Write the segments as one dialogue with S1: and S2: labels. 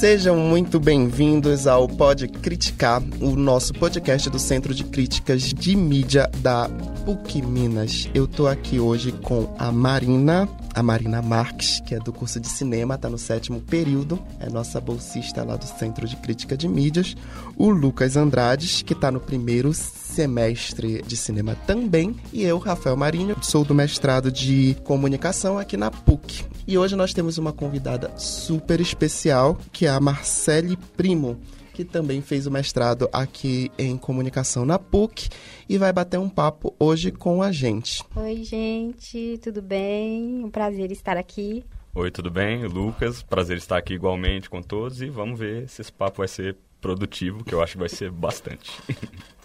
S1: Sejam muito bem-vindos ao Pode Criticar, o nosso podcast do Centro de Críticas de Mídia da PUC Minas. Eu tô aqui hoje com a Marina, a Marina Marques, que é do curso de cinema, está no sétimo período, é nossa bolsista lá do Centro de Crítica de Mídias. O Lucas Andrades, que está no primeiro semestre de cinema também. E eu, Rafael Marinho, sou do mestrado de comunicação aqui na PUC. E hoje nós temos uma convidada super especial, que é a Marcele Primo que também fez o mestrado aqui em comunicação na PUC e vai bater um papo hoje com a gente.
S2: Oi, gente, tudo bem? Um prazer estar aqui.
S3: Oi, tudo bem? Lucas, prazer estar aqui igualmente com todos e vamos ver se esse papo vai ser produtivo, que eu acho que vai ser bastante.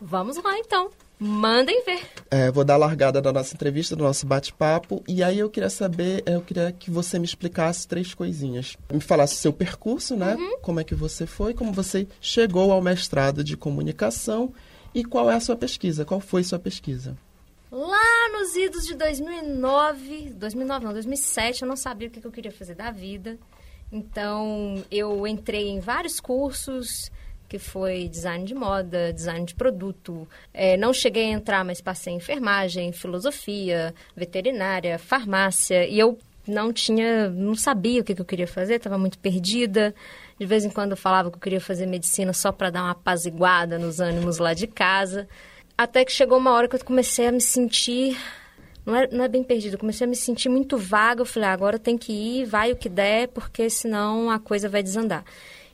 S2: Vamos lá então. Mandem ver.
S1: É, vou dar a largada da nossa entrevista, do nosso bate-papo. E aí eu queria saber, eu queria que você me explicasse três coisinhas. Me falasse o seu percurso, né? Uhum. Como é que você foi, como você chegou ao mestrado de comunicação e qual é a sua pesquisa, qual foi sua pesquisa?
S2: Lá nos idos de 2009, 2009 não, 2007, eu não sabia o que eu queria fazer da vida. Então, eu entrei em vários cursos, que foi design de moda, design de produto. É, não cheguei a entrar, mas passei em enfermagem, filosofia, veterinária, farmácia. E eu não tinha, não sabia o que, que eu queria fazer, estava muito perdida. De vez em quando eu falava que eu queria fazer medicina só para dar uma apaziguada nos ânimos lá de casa. Até que chegou uma hora que eu comecei a me sentir. Não é, não é bem perdida, eu comecei a me sentir muito vaga. Eu falei, ah, agora tem que ir, vai o que der, porque senão a coisa vai desandar.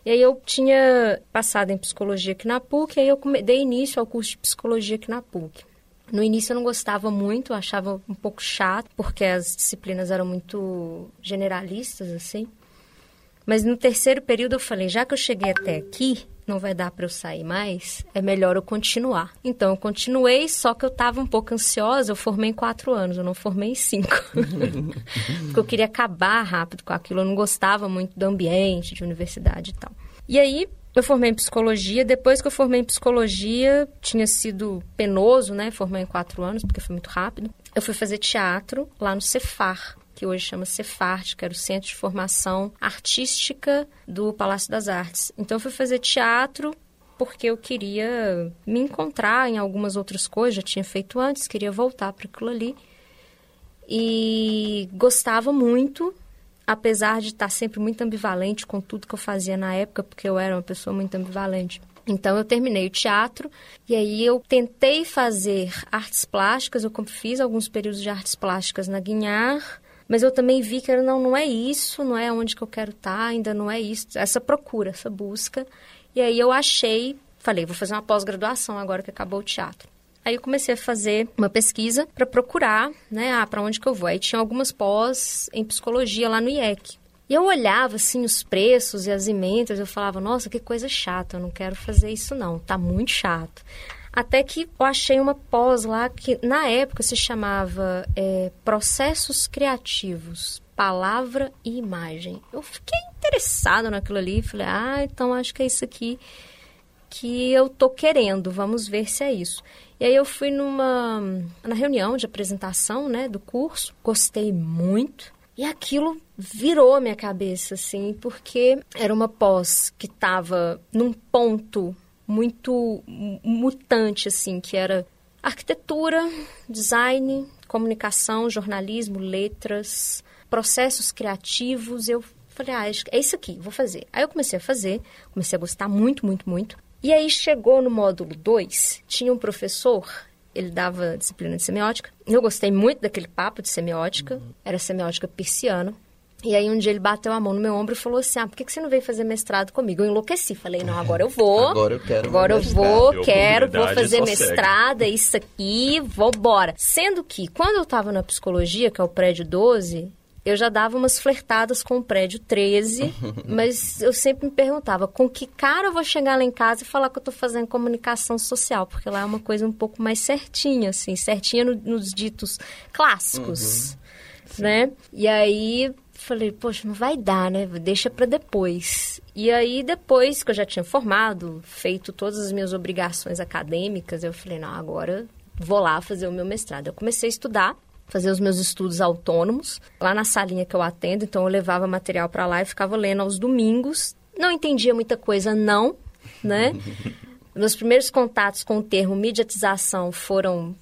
S2: E aí eu tinha passado em psicologia aqui na PUC, e aí eu dei início ao curso de psicologia aqui na PUC. No início eu não gostava muito, achava um pouco chato, porque as disciplinas eram muito generalistas, assim. Mas no terceiro período eu falei, já que eu cheguei até aqui, não vai dar para eu sair mais, é melhor eu continuar. Então eu continuei, só que eu estava um pouco ansiosa. Eu formei em quatro anos, eu não formei em cinco. Porque eu queria acabar rápido com aquilo. Eu não gostava muito do ambiente, de universidade e tal. E aí eu formei em psicologia. Depois que eu formei em psicologia, tinha sido penoso, né? Formei em quatro anos, porque foi muito rápido. Eu fui fazer teatro lá no Cefar, que hoje chama Cefart, que era o Centro de Formação Artística do Palácio das Artes. Então eu fui fazer teatro porque eu queria me encontrar em algumas outras coisas, já tinha feito antes, queria voltar para aquilo ali. E gostava muito, apesar de estar sempre muito ambivalente com tudo que eu fazia na época, porque eu era uma pessoa muito ambivalente. Então eu terminei o teatro e aí eu tentei fazer artes plásticas, eu fiz alguns períodos de artes plásticas na Guinhar, mas eu também vi que não, não é isso, não é onde que eu quero estar, tá, ainda não é isso. Essa procura, essa busca. E aí eu achei, falei, vou fazer uma pós-graduação agora que acabou o teatro. Aí eu comecei a fazer uma pesquisa para procurar, né, ah, para onde que eu vou. Aí tinha algumas pós em psicologia lá no IEC. E eu olhava, assim, os preços e as emendas, eu falava, nossa, que coisa chata, eu não quero fazer isso não, tá muito chato. Até que eu achei uma pós lá que, na época, se chamava é, Processos Criativos, Palavra e Imagem. Eu fiquei interessada naquilo ali falei, ah, então acho que é isso aqui que eu tô querendo, vamos ver se é isso. E aí eu fui numa na reunião de apresentação, né, do curso, gostei muito. E aquilo virou minha cabeça, assim, porque era uma pós que estava num ponto muito mutante, assim, que era arquitetura, design, comunicação, jornalismo, letras, processos criativos. Eu falei, ah, é isso aqui, vou fazer. Aí eu comecei a fazer, comecei a gostar muito, muito, muito. E aí chegou no módulo 2, tinha um professor, ele dava disciplina de semiótica. Eu gostei muito daquele papo de semiótica, uhum. era semiótica persiana. E aí um dia ele bateu a mão no meu ombro e falou assim: Ah, por que, que você não veio fazer mestrado comigo? Eu enlouqueci. Falei, não, agora eu vou.
S1: agora eu quero.
S2: Agora eu vou, quero, vou fazer mestrado, é isso aqui, vou embora. Sendo que, quando eu estava na psicologia, que é o prédio 12, eu já dava umas flertadas com o prédio 13, mas eu sempre me perguntava com que cara eu vou chegar lá em casa e falar que eu estou fazendo comunicação social, porque lá é uma coisa um pouco mais certinha, assim, certinha no, nos ditos clássicos. Uhum. Né? E aí falei, poxa, não vai dar, né? Deixa para depois. E aí, depois que eu já tinha formado, feito todas as minhas obrigações acadêmicas, eu falei, não, agora vou lá fazer o meu mestrado. Eu comecei a estudar, fazer os meus estudos autônomos, lá na salinha que eu atendo, então eu levava material para lá e ficava lendo aos domingos, Não entendia muita coisa, não, né? Meus primeiros contatos com o termo mediatização foram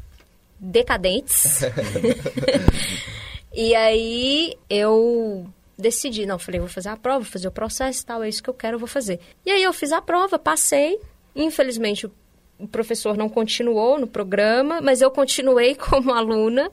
S2: decadentes. e aí eu decidi, não, falei, vou fazer a prova, vou fazer o processo e tal, é isso que eu quero, eu vou fazer. E aí eu fiz a prova, passei. Infelizmente o professor não continuou no programa, mas eu continuei como aluna.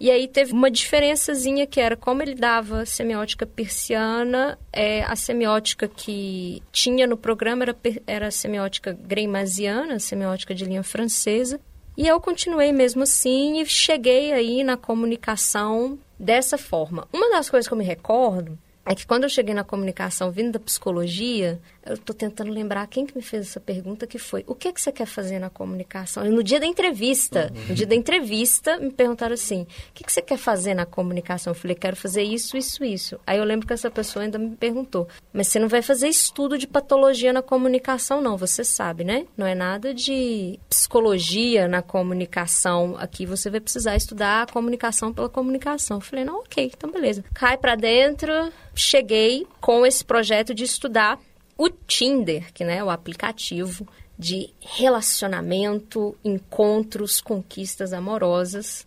S2: E aí teve uma diferençazinha que era como ele dava semiótica persiana, é, a semiótica que tinha no programa era, era a semiótica greimasiana, semiótica de linha francesa. E eu continuei mesmo assim e cheguei aí na comunicação dessa forma. Uma das coisas que eu me recordo é que quando eu cheguei na comunicação vindo da psicologia, eu estou tentando lembrar quem que me fez essa pergunta, que foi, o que, é que você quer fazer na comunicação? E no dia da entrevista, uhum. no dia da entrevista, me perguntaram assim, o que, que você quer fazer na comunicação? Eu falei, quero fazer isso, isso, isso. Aí eu lembro que essa pessoa ainda me perguntou, mas você não vai fazer estudo de patologia na comunicação, não, você sabe, né? Não é nada de psicologia na comunicação. Aqui você vai precisar estudar a comunicação pela comunicação. Eu falei, não, ok, então beleza. Cai para dentro, cheguei com esse projeto de estudar o Tinder, que né, é o aplicativo de relacionamento, encontros, conquistas amorosas,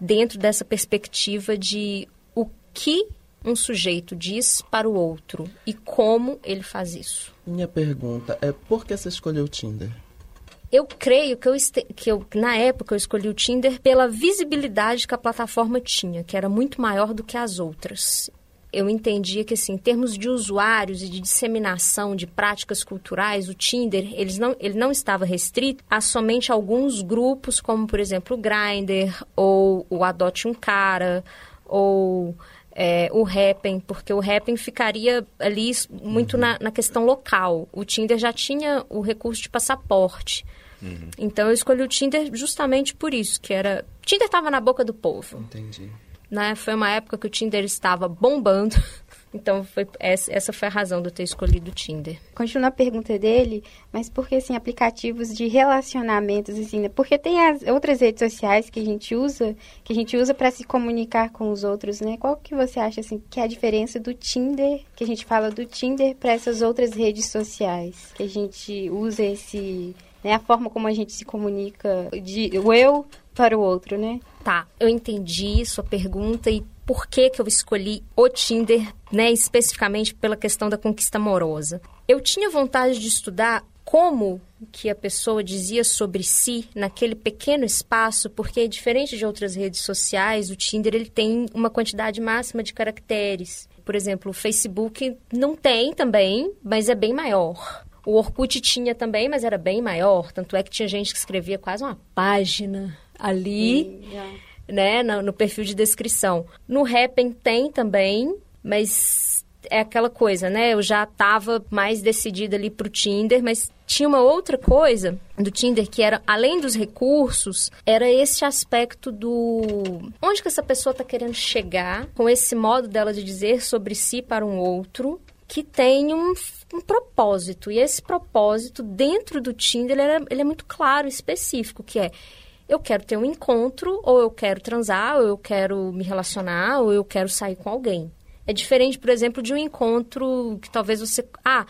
S2: dentro dessa perspectiva de o que um sujeito diz para o outro e como ele faz isso.
S1: Minha pergunta é por que você escolheu o Tinder?
S2: Eu creio que eu, que eu, na época, eu escolhi o Tinder pela visibilidade que a plataforma tinha, que era muito maior do que as outras eu entendia que, assim, em termos de usuários e de disseminação de práticas culturais, o Tinder, eles não, ele não estava restrito a somente alguns grupos, como, por exemplo, o Grindr, ou o Adote um Cara, ou é, o Happn, porque o Happn ficaria ali muito uhum. na, na questão local. O Tinder já tinha o recurso de passaporte. Uhum. Então, eu escolhi o Tinder justamente por isso, que era... Tinder estava na boca do povo.
S1: Entendi
S2: né? Foi uma época que o Tinder estava bombando. Então, foi, essa foi a razão de eu ter escolhido o Tinder.
S4: Continua a pergunta dele, mas por que, assim, aplicativos de relacionamentos, assim, né? Porque tem as outras redes sociais que a gente usa, que a gente usa para se comunicar com os outros, né? Qual que você acha, assim, que é a diferença do Tinder, que a gente fala do Tinder, para essas outras redes sociais? Que a gente usa esse... Né, a forma como a gente se comunica, de, o eu para o outro, né?
S2: Tá, eu entendi sua pergunta e por que que eu escolhi o Tinder, né, especificamente pela questão da conquista amorosa. Eu tinha vontade de estudar como que a pessoa dizia sobre si naquele pequeno espaço, porque diferente de outras redes sociais, o Tinder ele tem uma quantidade máxima de caracteres. Por exemplo, o Facebook não tem também, mas é bem maior. O Orkut tinha também, mas era bem maior. Tanto é que tinha gente que escrevia quase uma página ali, né, no, no, perfil de descrição. No Happn tem também, mas é aquela coisa, né? Eu já estava mais decidida ali pro Tinder, mas tinha uma outra coisa do Tinder que era, além dos recursos, era esse aspecto do onde que essa pessoa está querendo chegar com esse modo dela de dizer sobre si para um outro que tem um, um propósito. E esse propósito, dentro do Tinder, ele é, ele é muito claro, específico, que é eu quero ter um encontro, ou eu quero transar, ou eu quero me relacionar, ou eu quero sair com alguém. É diferente, por exemplo, de um encontro que talvez você. Ah,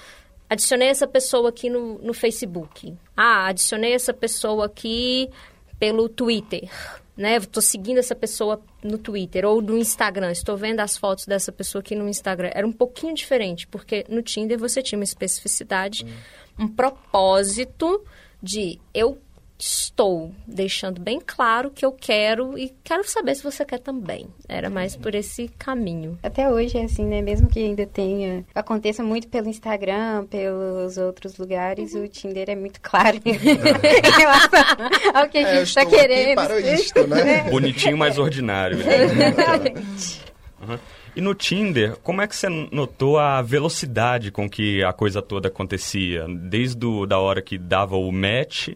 S2: adicionei essa pessoa aqui no, no Facebook. Ah, adicionei essa pessoa aqui pelo Twitter. Né? Estou seguindo essa pessoa no Twitter ou no Instagram. Estou vendo as fotos dessa pessoa aqui no Instagram. Era um pouquinho diferente, porque no Tinder você tinha uma especificidade, hum. um propósito de eu estou deixando bem claro que eu quero e quero saber se você quer também. Era mais por esse caminho.
S4: Até hoje é assim, né? Mesmo que ainda tenha aconteça muito pelo Instagram, pelos outros lugares, uhum. o Tinder é muito claro em relação ao que a é, gente está querendo.
S1: para isto, né?
S3: Bonitinho, mas ordinário. Uhum. E no Tinder, como é que você notou a velocidade com que a coisa toda acontecia? Desde do, da hora que dava o match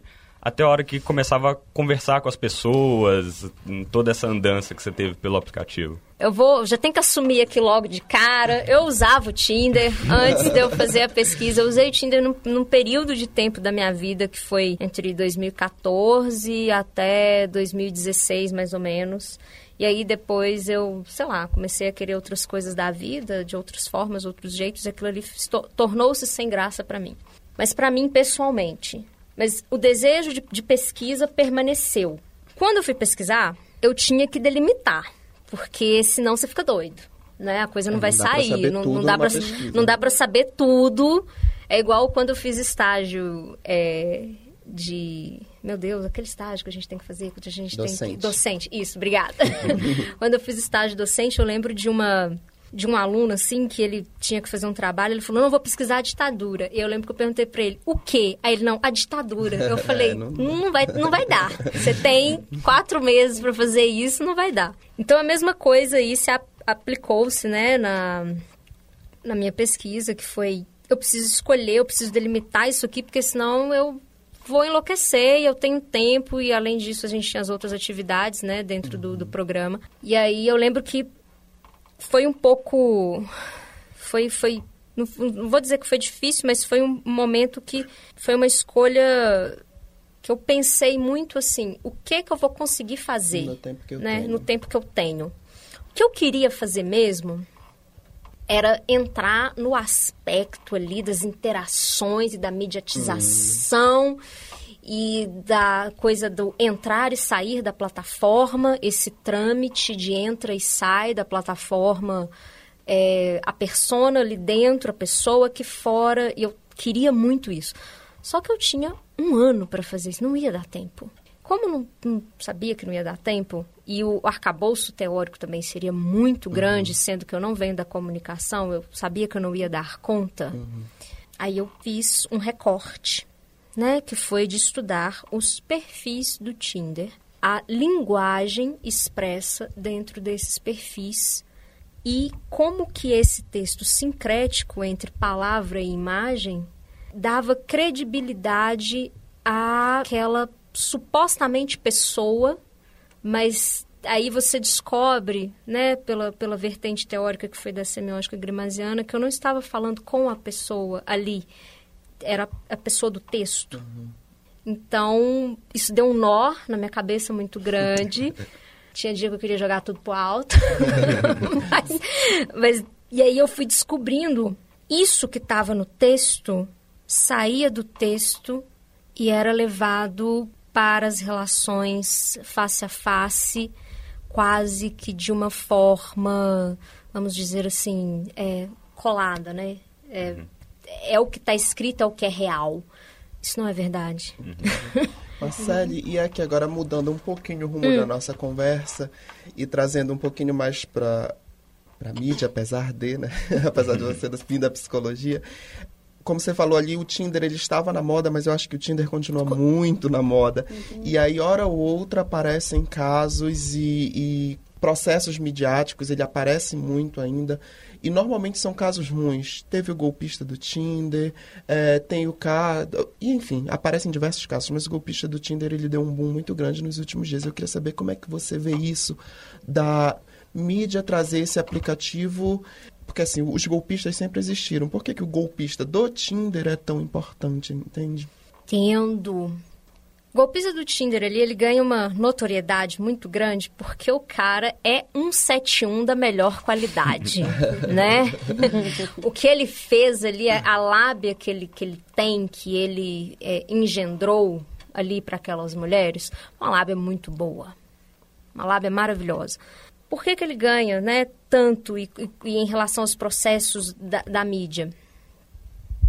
S3: até a hora que começava a conversar com as pessoas, toda essa andança que você teve pelo aplicativo?
S2: Eu vou, já tenho que assumir aqui logo de cara. Eu usava o Tinder antes de eu fazer a pesquisa. Eu usei o Tinder num, num período de tempo da minha vida que foi entre 2014 até 2016, mais ou menos. E aí depois eu, sei lá, comecei a querer outras coisas da vida, de outras formas, outros jeitos, aquilo ali tornou-se sem graça para mim. Mas para mim, pessoalmente. Mas o desejo de, de pesquisa permaneceu. Quando eu fui pesquisar, eu tinha que delimitar, porque senão você fica doido. Né? A coisa não, é, vai sair, não, não, dá pra, não dá para saber tudo. É igual quando eu fiz estágio é, de meu Deus, aquele estágio que a gente tem que fazer, que a gente docente. tem que... Docente, isso, obrigada. Quando eu fiz estágio docente, eu lembro de uma de um aluno, assim, que ele tinha que fazer um trabalho, ele falou, não, vou pesquisar a ditadura. E eu lembro que eu perguntei para ele, o quê? Aí ele, não, a ditadura. Eu falei, é, não... não... vai, não vai dar. Você tem quatro meses para fazer isso, não vai dar. Então, a mesma coisa aí se aplicou-se, né, na, na minha pesquisa, que foi, eu preciso escolher, eu preciso delimitar isso aqui, porque senão eu vou enlouquecer e eu tenho tempo e além disso a gente tinha as outras atividades, né, dentro do, do programa. E aí eu lembro que foi um pouco foi foi não, não, vou dizer que foi difícil, mas foi um momento que foi uma escolha que eu pensei muito assim, o que que eu vou conseguir fazer,
S1: no tempo que eu
S2: né,
S1: tenho.
S2: no tempo que eu tenho. O que eu queria fazer mesmo era entrar no aspecto ali das interações e da mediatização. Uhum. E da coisa do entrar e sair da plataforma, esse trâmite de entra e sai da plataforma, é, a persona ali dentro, a pessoa aqui fora, e eu queria muito isso. Só que eu tinha um ano para fazer isso, não ia dar tempo. Como não, não, sabia que não ia dar tempo, e o arcabouço teórico também seria muito uhum. grande, sendo que eu não venho da comunicação, eu sabia que eu não ia dar conta, uhum. aí eu fiz um recorte, né, que foi de estudar os perfis do Tinder, a linguagem expressa dentro desses perfis e como que esse texto sincrético entre palavra e imagem dava credibilidade àquela supostamente pessoa, mas aí você descobre, né, pela, pela vertente teórica que foi da semiótica grimasiana, que eu não estava falando com a pessoa ali, era a pessoa do texto. Uhum. Então, isso deu um nó na minha cabeça muito grande. Tinha dia que eu queria jogar tudo pro alto. mas, mas, e aí eu fui descobrindo isso que estava no texto saía do texto e era levado para as relações face a face, quase que de uma forma, vamos dizer assim, é, colada, né? É, uhum. É o que está escrito, é o que é real. Isso não é verdade.
S1: Uhum. Marcele, e aqui agora mudando um pouquinho o rumo hum. da nossa conversa e trazendo um pouquinho mais para para mídia, apesar de, né? apesar de você vir da psicologia, como você falou ali, o Tinder ele estava na moda, mas eu acho que o Tinder continua muito na moda. Uhum. E aí, hora ou outra, aparecem casos e, e, processos midiáticos, ele aparece muito ainda. E normalmente são casos ruins. Teve o golpista do Tinder, é, tem o caso. Enfim, aparecem diversos casos, mas o golpista do Tinder ele deu um boom muito grande nos últimos dias. Eu queria saber como é que você vê isso da mídia trazer esse aplicativo porque assim, os golpistas sempre existiram. Por que, que o golpista do Tinder é tão importante, entende?
S2: Entendo. Golpista do Tinder ali, ele ganha uma notoriedade muito grande porque o cara é um 71 da melhor qualidade, né? o que ele fez ali, a lábia que ele, que ele tem, que ele é, engendrou ali para aquelas mulheres, uma lábia muito boa. Uma lábia maravilhosa por que, que ele ganha né, tanto e, e, e em relação aos processos da, da, mídia?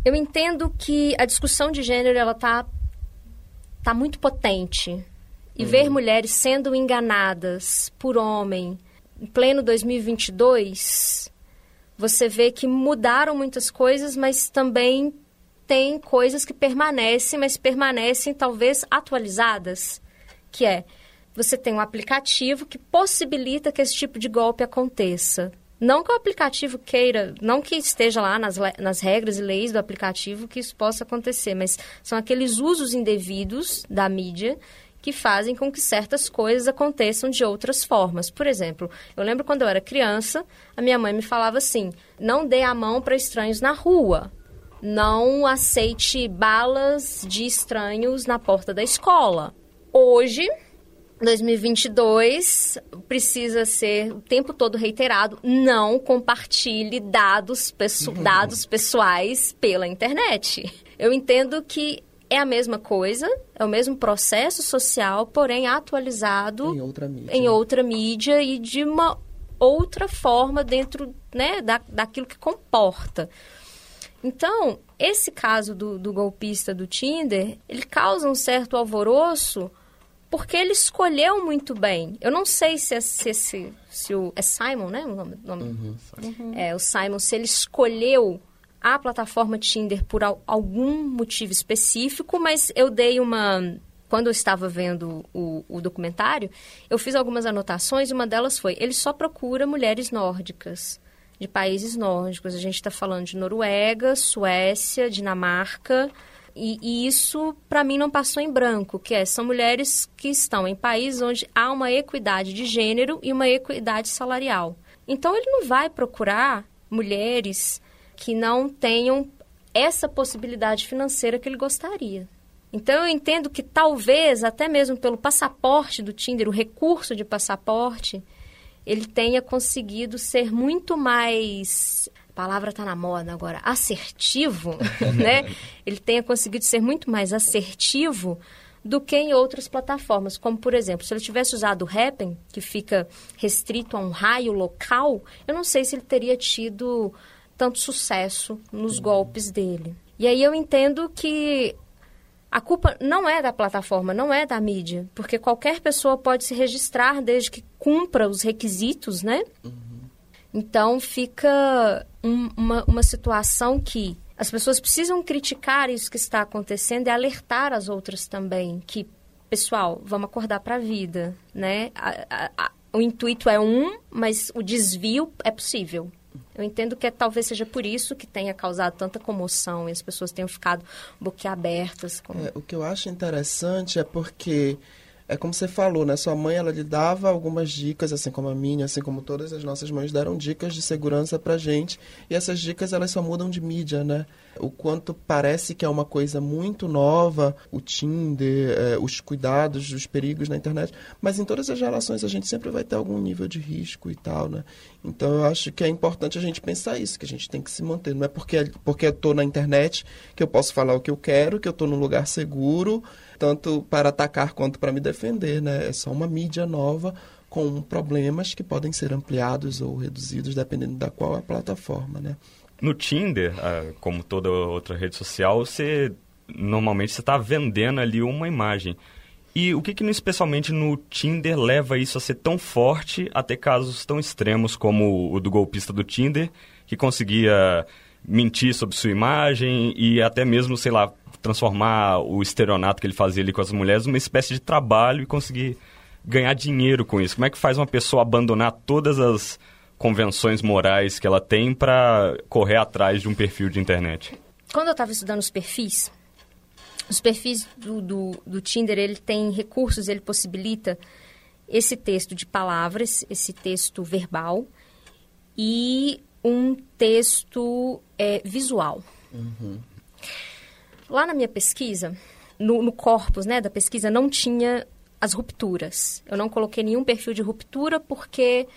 S2: Eu entendo que a discussão de gênero ela está tá muito potente. E uhum. ver mulheres sendo enganadas por homem em pleno 2022, você vê que mudaram muitas coisas, mas também tem coisas que permanecem, mas permanecem talvez atualizadas, que é você tem um aplicativo que possibilita que esse tipo de golpe aconteça. Não que o aplicativo queira, não que esteja lá nas, nas regras e leis do aplicativo que isso possa acontecer, mas são aqueles usos indevidos da mídia que fazem com que certas coisas aconteçam de outras formas. Por exemplo, eu lembro quando eu era criança, a minha mãe me falava assim: não dê a mão para estranhos na rua. Não aceite balas de estranhos na porta da escola. Hoje, 2022 precisa ser o tempo todo reiterado, não compartilhe dados, pesso uhum. dados pessoais pela internet. Eu entendo que é a mesma coisa, é o mesmo processo social, porém atualizado
S1: em outra mídia,
S2: em outra mídia e de uma outra forma dentro né, da, daquilo que comporta. Então, esse caso do, do golpista do Tinder, ele causa um certo alvoroço porque ele escolheu muito bem. Eu não sei se, é, se, se, se o. É Simon, né? O nome. nome uhum. Uhum. É, o Simon, se ele escolheu a plataforma Tinder por algum motivo específico, mas eu dei uma. Quando eu estava vendo o, o documentário, eu fiz algumas anotações e uma delas foi: ele só procura mulheres nórdicas, de países nórdicos. A gente está falando de Noruega, Suécia, Dinamarca. E, e isso, para mim, não passou em branco, que é, são mulheres que estão em países onde há uma equidade de gênero e uma equidade salarial. Então, ele não vai procurar mulheres que não tenham essa possibilidade financeira que ele gostaria. Então, eu entendo que talvez, até mesmo pelo passaporte do Tinder, o recurso de passaporte, ele tenha conseguido ser muito mais a palavra está na moda agora, assertivo, né? Ele tenha conseguido ser muito mais assertivo do que em outras plataformas, como por exemplo, se ele tivesse usado o Happn, que fica restrito a um raio local, eu não sei se ele teria tido tanto sucesso nos golpes dele. E aí eu entendo que a culpa não é da plataforma, não é da mídia, porque qualquer pessoa pode se registrar desde que cumpra os requisitos, né? Uhum. Então fica um, uma, uma situação que as pessoas precisam criticar isso que está acontecendo e alertar as outras também que, pessoal, vamos acordar para a vida, né? A, a, a, o intuito é um, mas o desvio é possível. Eu entendo que é, talvez seja por isso que tenha causado tanta comoção e as pessoas tenham ficado boquiabertas. Com...
S1: É, o que eu acho interessante é porque é como você falou, né? Sua mãe, ela lhe dava algumas dicas, assim como a minha, assim como todas as nossas mães deram dicas de segurança pra gente. E essas dicas, elas só mudam de mídia, né? O quanto parece que é uma coisa muito nova, o Tinder, é, os cuidados, os perigos na internet. Mas em todas as relações a gente sempre vai ter algum nível de risco e tal, né? Então eu acho que é importante a gente pensar isso, que a gente tem que se manter. Não é porque, porque eu tô na internet que eu posso falar o que eu quero, que eu tô num lugar seguro tanto para atacar quanto para me defender, né? É só uma mídia nova com problemas que podem ser ampliados ou reduzidos dependendo da qual é a plataforma, né?
S3: No Tinder, ah, como toda outra rede social, você normalmente você está vendendo ali uma imagem. E o que, que especialmente no Tinder leva isso a ser tão forte, a ter casos tão extremos como o do golpista do Tinder, que conseguia mentir sobre sua imagem e até mesmo, sei lá, transformar o estereonato que ele fazia ali com as mulheres numa espécie de trabalho e conseguir ganhar dinheiro com isso. Como é que faz uma pessoa abandonar todas as convenções morais que ela tem para correr atrás de um perfil de internet?
S2: Quando eu estava estudando os perfis, os perfis do, do, do Tinder, ele tem recursos, ele possibilita esse texto de palavras, esse texto verbal e um texto é, visual. Uhum. Lá na minha pesquisa, no, no corpus né, da pesquisa, não tinha as rupturas. Eu não coloquei nenhum perfil de ruptura porque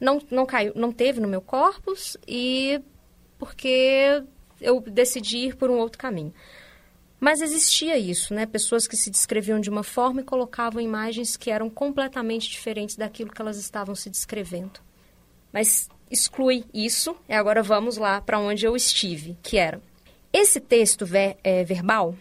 S2: não, não caiu, não teve no meu corpus e porque eu decidi ir por um outro caminho. Mas existia isso, né? Pessoas que se descreviam de uma forma e colocavam imagens que eram completamente diferentes daquilo que elas estavam se descrevendo. Mas exclui isso e agora vamos lá para onde eu estive, que era esse texto ver, é, verbal,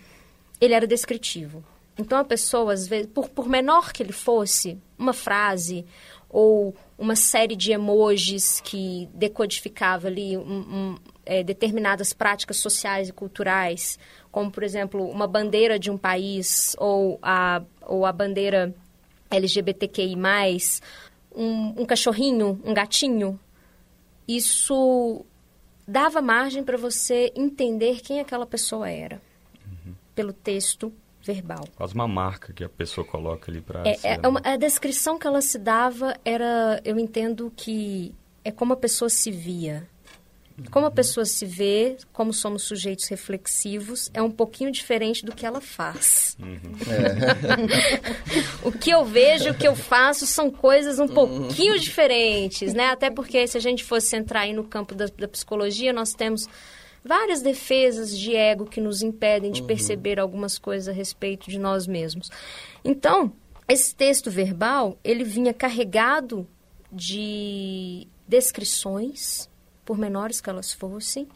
S2: ele era descritivo. Então a pessoa, às vezes, por, por menor que ele fosse, uma frase ou uma série de emojis que decodificava ali um, um, é, determinadas práticas sociais e culturais, como, por exemplo, uma bandeira de um país ou a, ou a bandeira LGBTQI+, um, um cachorrinho, um gatinho, isso dava margem para você entender quem aquela pessoa era uhum. pelo texto verbal.
S3: Quase uma marca que a pessoa coloca ali para.
S2: É, é uma, a descrição que ela se dava era, eu entendo que é como a pessoa se via. Como a pessoa se vê, como somos sujeitos reflexivos, é um pouquinho diferente do que ela faz. Uhum. É. o que eu vejo, o que eu faço são coisas um pouquinho uhum. diferentes, né? Até porque se a gente fosse entrar aí no campo da, da psicologia, nós temos várias defesas de ego que nos impedem de uhum. perceber algumas coisas a respeito de nós mesmos. Então, esse texto verbal, ele vinha carregado de descrições, por menores que elas fossem,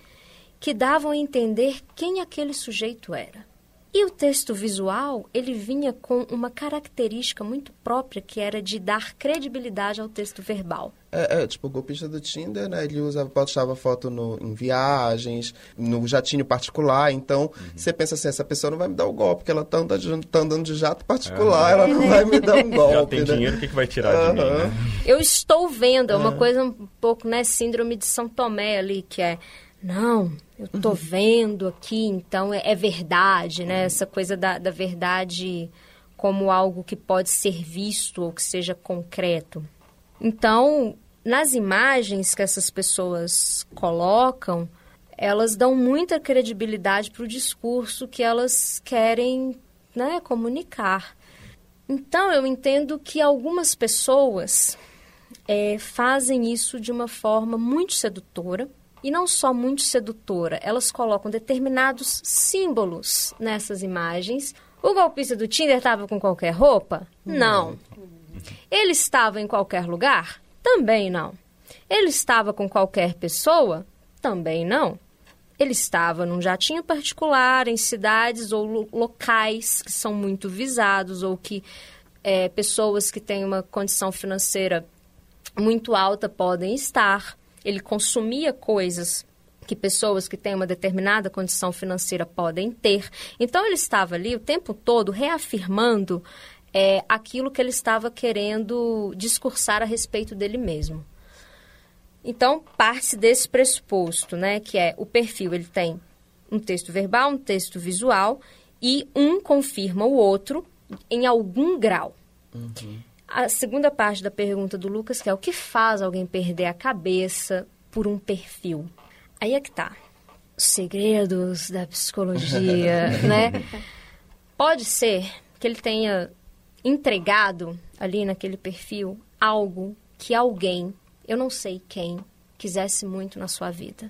S2: que davam a entender quem aquele sujeito era. E o texto visual, ele vinha com uma característica muito própria, que era de dar credibilidade ao texto verbal.
S1: É, é tipo, o golpista do Tinder, né? Ele usava, postava foto no, em viagens, no jatinho particular. Então, uhum. você pensa assim, essa pessoa não vai me dar o golpe, porque ela tá andando, tá andando de jato particular, é. ela não vai me dar um golpe. Já
S3: tem né? dinheiro, o que, que vai tirar uhum. de mim, né?
S2: Eu estou vendo, é uma coisa um pouco, né, síndrome de São Tomé ali, que é não, eu tô uhum. vendo aqui, então é, é verdade, né? Uhum. Essa coisa da, da verdade como algo que pode ser visto ou que seja concreto. Então, nas imagens que essas pessoas colocam, elas dão muita credibilidade para o discurso que elas querem né, comunicar. Então, eu entendo que algumas pessoas é, fazem isso de uma forma muito sedutora e não só muito sedutora, elas colocam determinados símbolos nessas imagens. O golpista do Tinder estava com qualquer roupa? Não. Ele estava em qualquer lugar? Também não. Ele estava com qualquer pessoa? Também não. Ele estava num jatinho particular, em cidades ou locais que são muito visados ou que é, pessoas que têm uma condição financeira muito alta podem estar ele consumia coisas que pessoas que têm uma determinada condição financeira podem ter. Então, ele estava ali o tempo todo reafirmando é, aquilo que ele estava querendo discursar a respeito dele mesmo. Então, parte desse pressuposto, né, que é o perfil, ele tem um texto verbal, um texto visual, e um confirma o outro em algum grau. Uhum a segunda parte da pergunta do Lucas, que é o que faz alguém perder a cabeça por um perfil? Aí é que tá. Os segredos da psicologia, né? Pode ser que ele tenha entregado ali naquele perfil algo que alguém, eu não sei quem, quisesse muito na sua vida.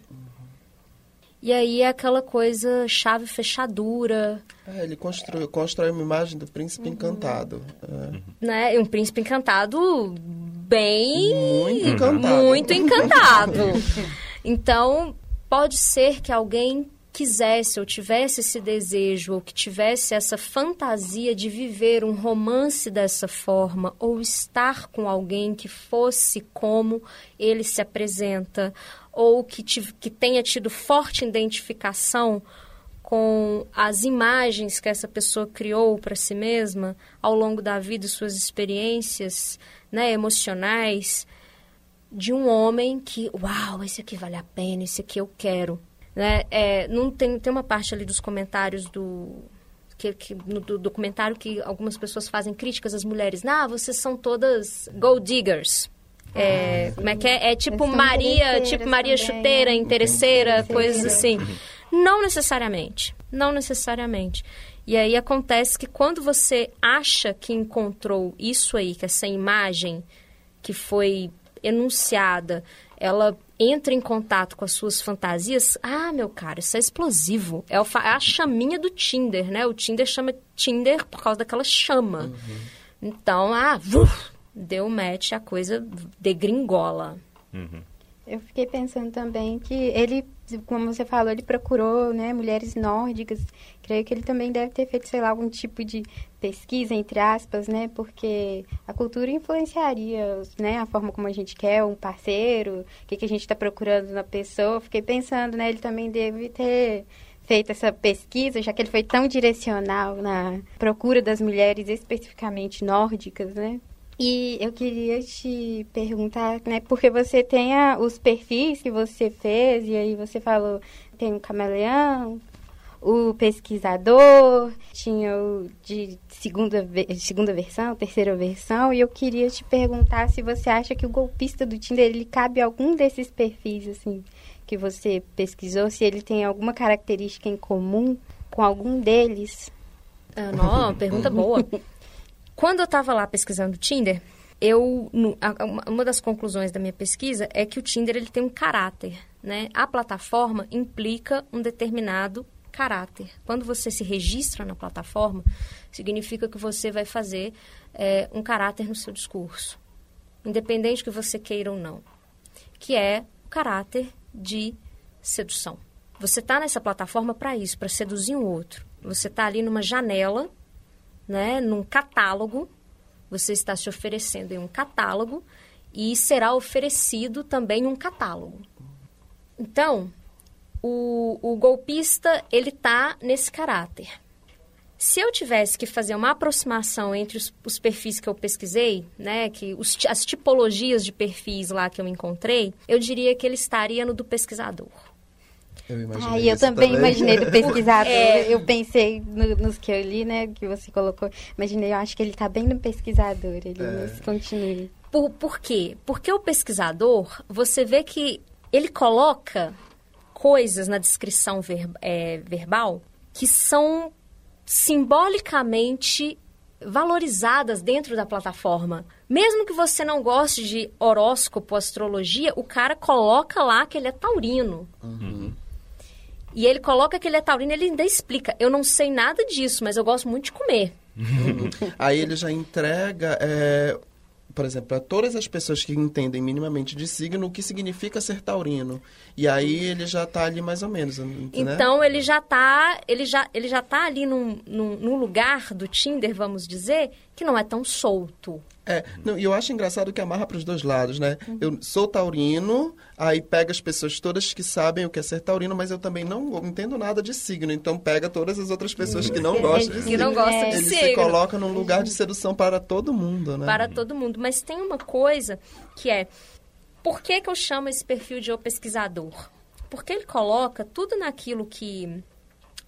S2: E aí é aquela coisa chave fechadura.
S1: É, ele constrói, constrói uma imagem do príncipe uhum. encantado.
S2: É. Né? Um príncipe encantado bem...
S1: Muito encantado.
S2: Muito encantado. então, pode ser que alguém quisesse ou tivesse esse desejo ou que tivesse essa fantasia de viver um romance dessa forma ou estar com alguém que fosse como ele se apresenta ou que, que tenha tido forte identificação com as imagens que essa pessoa criou para si mesma ao longo da vida, suas experiências né, emocionais, de um homem que, uau, esse aqui vale a pena, esse aqui eu quero. Né? É, não tem, tem uma parte ali dos comentários do, que, que, no do documentário que algumas pessoas fazem críticas às mulheres. Ah, vocês são todas gold diggers. É, como é que é? É tipo Maria, tipo Maria também. chuteira, interesseira, coisas assim. Não necessariamente. Não necessariamente. E aí acontece que quando você acha que encontrou isso aí, que essa imagem que foi enunciada, ela entra em contato com as suas fantasias, ah, meu cara, isso é explosivo. É a chaminha do Tinder, né? O Tinder chama Tinder por causa daquela chama. Uhum. Então, ah, uf, deu match, a coisa degringola.
S4: Uhum. Eu fiquei pensando também que ele, como você falou, ele procurou né, mulheres nórdicas. Creio que ele também deve ter feito, sei lá, algum tipo de pesquisa, entre aspas, né? Porque a cultura influenciaria né, a forma como a gente quer um parceiro, o que, que a gente está procurando na pessoa. Fiquei pensando, né? Ele também deve ter feito essa pesquisa, já que ele foi tão direcional na procura das mulheres especificamente nórdicas, né? E eu queria te perguntar, né, porque você tem a, os perfis que você fez, e aí você falou, tem o camaleão, o pesquisador, tinha o de segunda, segunda versão, terceira versão, e eu queria te perguntar se você acha que o golpista do Tinder, ele cabe a algum desses perfis, assim, que você pesquisou, se ele tem alguma característica em comum com algum deles?
S2: Ah, não, pergunta boa. Quando eu estava lá pesquisando o Tinder, eu uma das conclusões da minha pesquisa é que o Tinder ele tem um caráter, né? A plataforma implica um determinado caráter. Quando você se registra na plataforma, significa que você vai fazer é, um caráter no seu discurso, independente que você queira ou não, que é o caráter de sedução. Você está nessa plataforma para isso, para seduzir um outro. Você está ali numa janela, né, num catálogo. Você está se oferecendo em um catálogo e será oferecido também um catálogo. Então, o, o golpista ele está nesse caráter. Se eu tivesse que fazer uma aproximação entre os, os perfis que eu pesquisei, né, que os, as tipologias de perfis lá que eu encontrei, eu diria que ele estaria no do pesquisador.
S4: Eu imaginei eu também, também, imaginei do pesquisador. É. Eu pensei no, nos que eu li, né, que você colocou. Imaginei, eu acho que ele está bem no pesquisador, ele é. continue.
S2: Por, por quê? Porque o pesquisador, você vê que ele coloca coisas na descrição ver, é, verbal que são simbolicamente valorizadas dentro da plataforma. Mesmo que você não goste de horóscopo, astrologia, o cara coloca lá que ele é taurino. Uhum. E ele coloca que ele é taurino ele ainda explica. Eu não sei nada disso, mas eu gosto muito de comer.
S1: Uhum. Aí ele já entrega é, por exemplo, para todas as pessoas que entendem minimamente de signo, o que significa ser taurino. E aí ele já está ali mais ou menos, né?
S2: Então ele já está ele já, ele já tá ali num, num, num, lugar do Tinder, vamos dizer, que não é tão solto.
S1: É, não, e eu acho engraçado que amarra para os dois lados, né? Uhum. Eu sou taurino, aí pega as pessoas todas que sabem o que é ser taurino, mas eu também não entendo nada de signo, então pega todas as outras pessoas que não gostam de signo.
S2: Que não gostam de
S1: Ele
S2: signo.
S1: se coloca num lugar de sedução para todo mundo, né?
S2: Para todo mundo, mas tem uma coisa que é, por que que eu chamo esse perfil de o pesquisador? Porque ele coloca tudo naquilo que,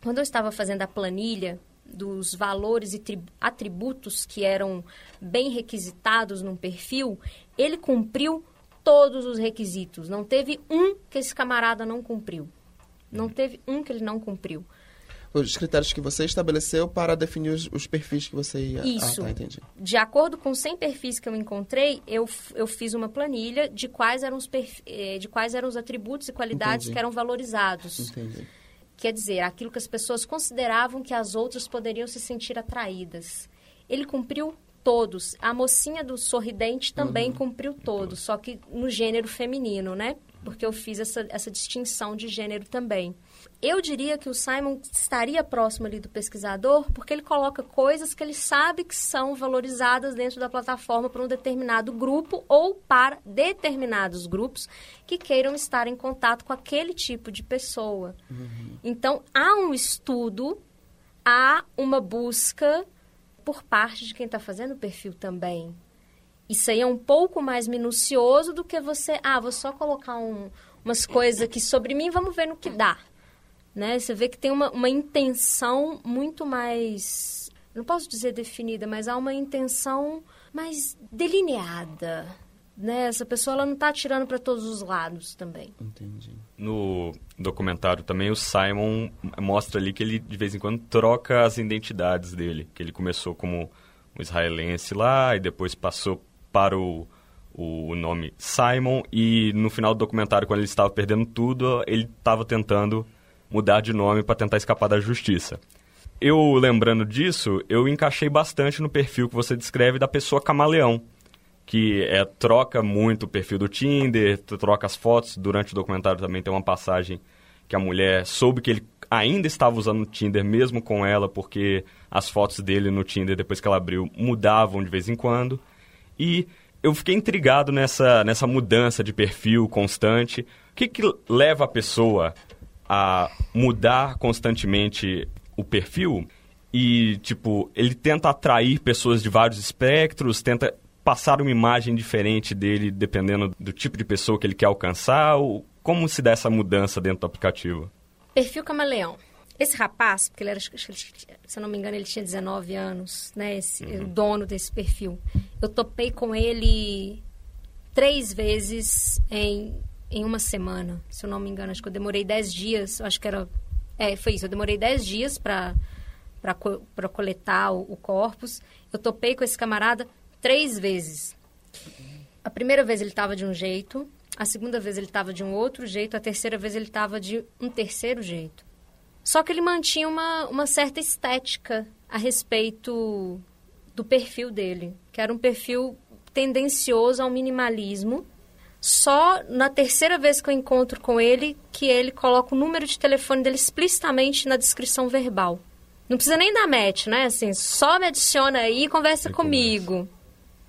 S2: quando eu estava fazendo a planilha dos valores e atributos que eram bem requisitados num perfil, ele cumpriu todos os requisitos. Não teve um que esse camarada não cumpriu. Não teve um que ele não cumpriu.
S1: Os critérios que você estabeleceu para definir os, os perfis que você ia...
S2: Isso.
S1: Ah, tá, entendi.
S2: De acordo com 100 perfis que eu encontrei, eu, eu fiz uma planilha de quais eram os, perfi, eh, de quais eram os atributos e qualidades entendi. que eram valorizados.
S1: Entendi.
S2: Quer dizer, aquilo que as pessoas consideravam que as outras poderiam se sentir atraídas. Ele cumpriu todos. A mocinha do sorridente também uhum. cumpriu todos, só que no gênero feminino, né? Porque eu fiz essa, essa distinção de gênero também. Eu diria que o Simon estaria próximo ali do pesquisador, porque ele coloca coisas que ele sabe que são valorizadas dentro da plataforma para um determinado grupo ou para determinados grupos que queiram estar em contato com aquele tipo de pessoa. Uhum. Então, há um estudo, há uma busca por parte de quem está fazendo o perfil também. Isso aí é um pouco mais minucioso do que você, ah, vou só colocar um, umas coisas aqui sobre mim, vamos ver no que dá né? Você vê que tem uma, uma intenção muito mais, não posso dizer definida, mas há uma intenção mais delineada, né? Essa pessoa ela não está atirando para todos os lados também.
S1: Entendi.
S3: No documentário também o Simon mostra ali que ele de vez em quando troca as identidades dele, que ele começou como um israelense lá e depois passou para o o nome Simon e no final do documentário quando ele estava perdendo tudo ele estava tentando mudar de nome para tentar escapar da justiça. Eu, lembrando disso, eu encaixei bastante no perfil que você descreve da pessoa camaleão, que é, troca muito o perfil do Tinder, troca as fotos. Durante o documentário também tem uma passagem que a mulher soube que ele ainda estava usando o Tinder mesmo com ela, porque as fotos dele no Tinder, depois que ela abriu, mudavam de vez em quando. E eu fiquei intrigado nessa, nessa mudança de perfil constante. O que, que leva a pessoa a mudar constantemente o perfil e, tipo, ele tenta atrair pessoas de vários espectros, tenta passar uma imagem diferente dele dependendo do tipo de pessoa que ele quer alcançar? Ou como se dá essa mudança dentro do aplicativo?
S2: Perfil camaleão. Esse rapaz, porque ele era, se eu não me engano, ele tinha 19 anos, né? Esse, uhum. O dono desse perfil. Eu topei com ele três vezes em em uma semana, se eu não me engano. Acho que eu demorei 10 dias, acho que era... É, foi isso, eu demorei 10 dias para para coletar o, o corpus. Eu topei com esse camarada três vezes. A primeira vez ele estava de um jeito, a segunda vez ele estava de um outro jeito, a terceira vez ele estava de um terceiro jeito. Só que ele mantinha uma, uma certa estética a respeito do perfil dele, que era um perfil tendencioso ao minimalismo. Só na terceira vez que eu encontro com ele que ele coloca o número de telefone dele explicitamente na descrição verbal. Não precisa nem dar match, né? Assim, só me adiciona aí e conversa comigo.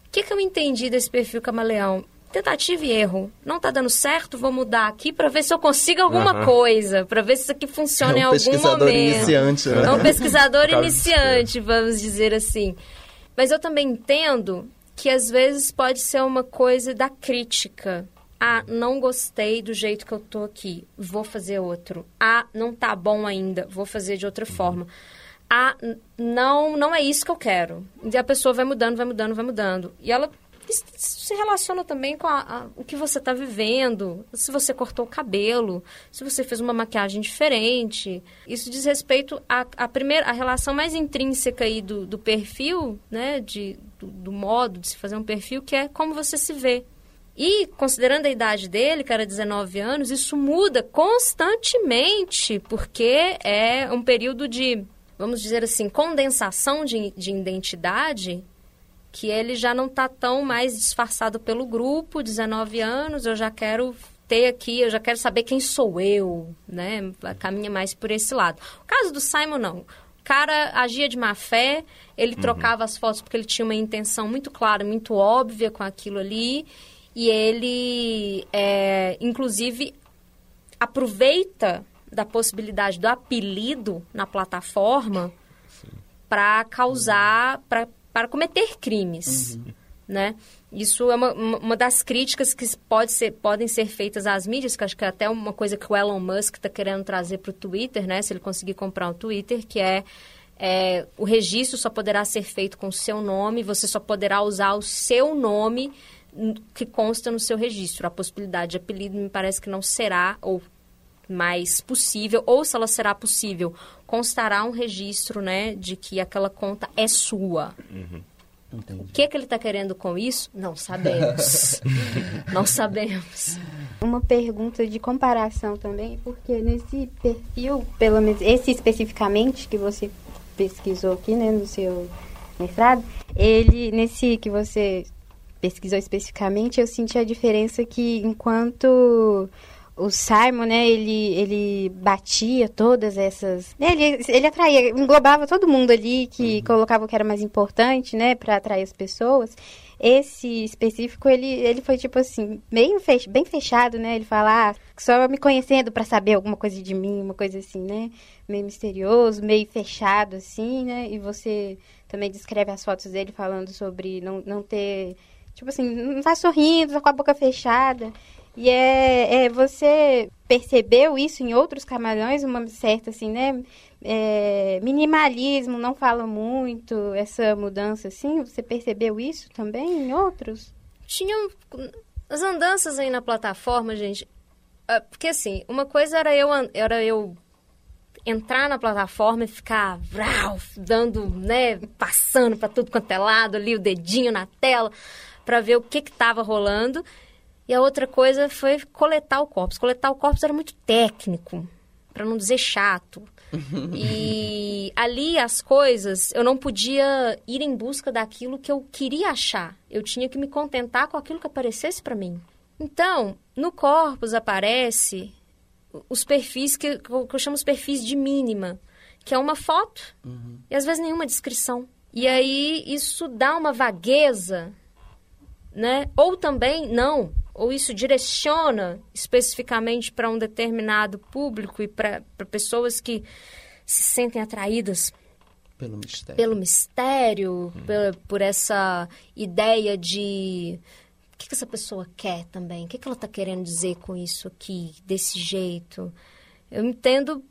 S2: O que, que eu entendi desse perfil camaleão? Tentativa e erro. Não tá dando certo, vou mudar aqui para ver se eu consigo alguma coisa, para ver se isso aqui funciona é um em algum pesquisador momento.
S1: Iniciante, né?
S2: É um pesquisador iniciante, vamos dizer assim. Mas eu também entendo que às vezes pode ser uma coisa da crítica. Ah, não gostei do jeito que eu tô aqui, vou fazer outro. Ah, não tá bom ainda, vou fazer de outra forma ah, não, não é isso que eu quero. E a pessoa vai mudando, vai mudando, vai mudando. E ela se relaciona também com a, a, o que você está vivendo, se você cortou o cabelo, se você fez uma maquiagem diferente. Isso diz respeito à, à primeira, a relação mais intrínseca aí do, do perfil, né, de, do, do, modo de se fazer um perfil, que é como você se vê. E, considerando a idade dele, que era 19 anos, isso muda constantemente, porque é um período de vamos dizer assim, condensação de, de identidade, que ele já não está tão mais disfarçado pelo grupo, 19 anos, eu já quero ter aqui, eu já quero saber quem sou eu, né? Caminha mais por esse lado. O caso do Simon, não. O cara agia de má fé, ele uhum. trocava as fotos porque ele tinha uma intenção muito clara, muito óbvia com aquilo ali, e ele, é, inclusive, aproveita da possibilidade do apelido na plataforma para causar, para cometer crimes, uhum. né? Isso é uma, uma das críticas que pode ser, podem ser feitas às mídias, que acho que é até uma coisa que o Elon Musk está querendo trazer para o Twitter, né? Se ele conseguir comprar um Twitter, que é, é, o registro só poderá ser feito com o seu nome, você só poderá usar o seu nome que consta no seu registro. A possibilidade de apelido me parece que não será, ou mais possível, ou se ela será possível, constará um registro, né, de que aquela conta é sua. Uhum. O que, que ele está querendo com isso? Não sabemos. Não sabemos.
S4: Uma pergunta de comparação também, porque nesse perfil, pelo menos esse especificamente que você pesquisou aqui, né, no seu mestrado, ele, nesse que você pesquisou especificamente, eu senti a diferença que enquanto o Simon, né, ele, ele batia todas essas. Né, ele, ele atraía, englobava todo mundo ali que uhum. colocava o que era mais importante, né, para atrair as pessoas. Esse específico, ele, ele foi tipo assim, meio fech, bem fechado, né? Ele fala, ah, só me conhecendo para saber alguma coisa de mim, uma coisa assim, né? Meio misterioso, meio fechado, assim, né? E você também descreve as fotos dele falando sobre não, não ter. Tipo assim, não tá sorrindo, tá com a boca fechada. E é, é, você percebeu isso em outros camarões, uma certa assim, né? É, minimalismo, não fala muito, essa mudança assim, você percebeu isso também em outros?
S2: Tinham as andanças aí na plataforma, gente. É, porque assim, uma coisa era eu era eu entrar na plataforma e ficar vrau, dando, né, passando para tudo quanto é lado ali, o dedinho na tela, para ver o que que tava rolando. E a outra coisa foi coletar o corpus. Coletar o corpus era muito técnico, para não dizer chato. e ali as coisas, eu não podia ir em busca daquilo que eu queria achar. Eu tinha que me contentar com aquilo que aparecesse para mim. Então, no corpus aparece os perfis que, que eu chamo os perfis de mínima, que é uma foto uhum. e às vezes nenhuma descrição. E aí isso dá uma vagueza, né? Ou também não, ou isso direciona especificamente para um determinado público e para pessoas que se sentem atraídas
S1: pelo mistério,
S2: pelo mistério hum. pela, por essa ideia de o que, que essa pessoa quer também, o que, que ela está querendo dizer com isso aqui, desse jeito. Eu entendo